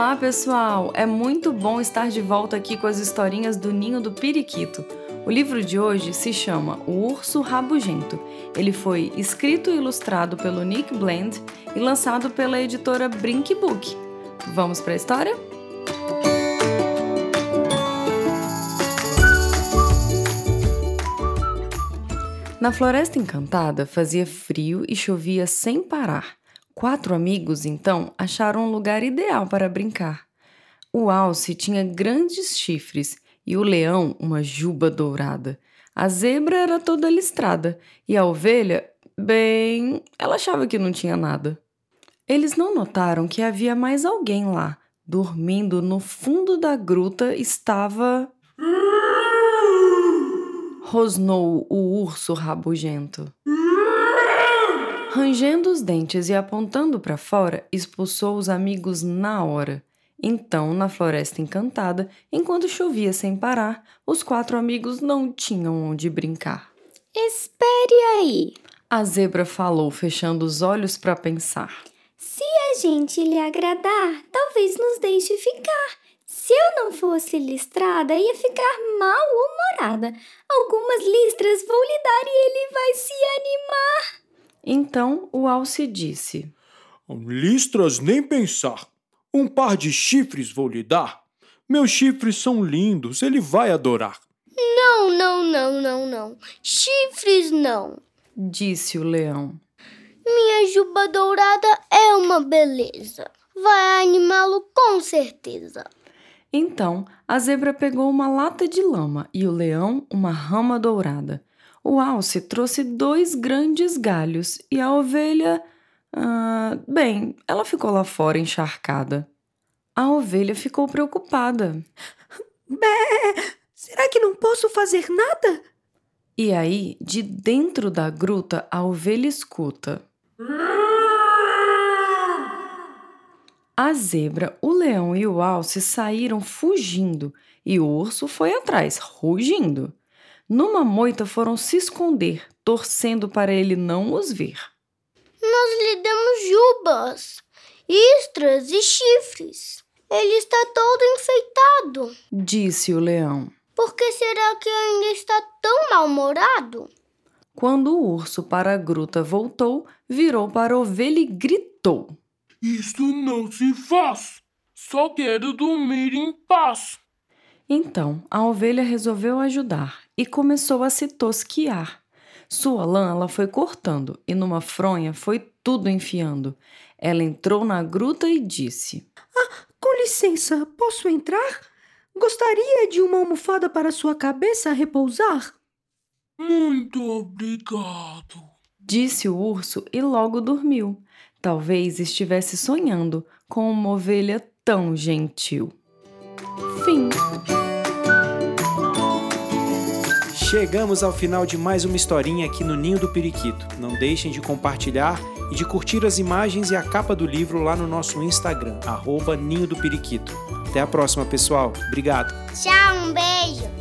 Olá, pessoal! É muito bom estar de volta aqui com as historinhas do Ninho do Periquito. O livro de hoje se chama O Urso Rabugento. Ele foi escrito e ilustrado pelo Nick Bland e lançado pela editora Brink Book. Vamos para a história? Na Floresta Encantada fazia frio e chovia sem parar. Quatro amigos, então, acharam um lugar ideal para brincar. O alce tinha grandes chifres e o leão uma juba dourada. A zebra era toda listrada e a ovelha, bem, ela achava que não tinha nada. Eles não notaram que havia mais alguém lá. Dormindo no fundo da gruta estava. Rosnou o urso rabugento. Rangendo os dentes e apontando para fora, expulsou os amigos na hora. Então, na floresta encantada, enquanto chovia sem parar, os quatro amigos não tinham onde brincar. Espere aí! A zebra falou, fechando os olhos para pensar. Se a gente lhe agradar, talvez nos deixe ficar. Se eu não fosse listrada, ia ficar mal-humorada. Algumas listras vou lhe dar e ele vai se animar. Então o alce disse: Listras nem pensar. Um par de chifres vou lhe dar. Meus chifres são lindos, ele vai adorar. Não, não, não, não, não. Chifres não, disse o leão. Minha juba dourada é uma beleza. Vai animá-lo com certeza. Então a zebra pegou uma lata de lama e o leão uma rama dourada. O alce trouxe dois grandes galhos e a ovelha. Ah, bem, ela ficou lá fora encharcada. A ovelha ficou preocupada. Bé! Será que não posso fazer nada? E aí, de dentro da gruta, a ovelha escuta. A zebra, o leão e o alce saíram fugindo e o urso foi atrás, rugindo. Numa moita foram se esconder, torcendo para ele não os ver. Nós lhe demos jubas, istras e chifres. Ele está todo enfeitado, disse o leão. Por que será que ainda está tão mal-humorado? Quando o urso para a gruta voltou, virou para a ovelha e gritou: Isso não se faz! Só quero dormir em paz. Então a ovelha resolveu ajudar e começou a se tosquiar. Sua lã ela foi cortando e numa fronha foi tudo enfiando. Ela entrou na gruta e disse: Ah, com licença, posso entrar? Gostaria de uma almofada para sua cabeça repousar? Muito obrigado, disse o urso e logo dormiu. Talvez estivesse sonhando com uma ovelha tão gentil. Fim. Chegamos ao final de mais uma historinha aqui no Ninho do Periquito. Não deixem de compartilhar e de curtir as imagens e a capa do livro lá no nosso Instagram, arroba Ninho do Periquito. Até a próxima, pessoal. Obrigado. Tchau, um beijo.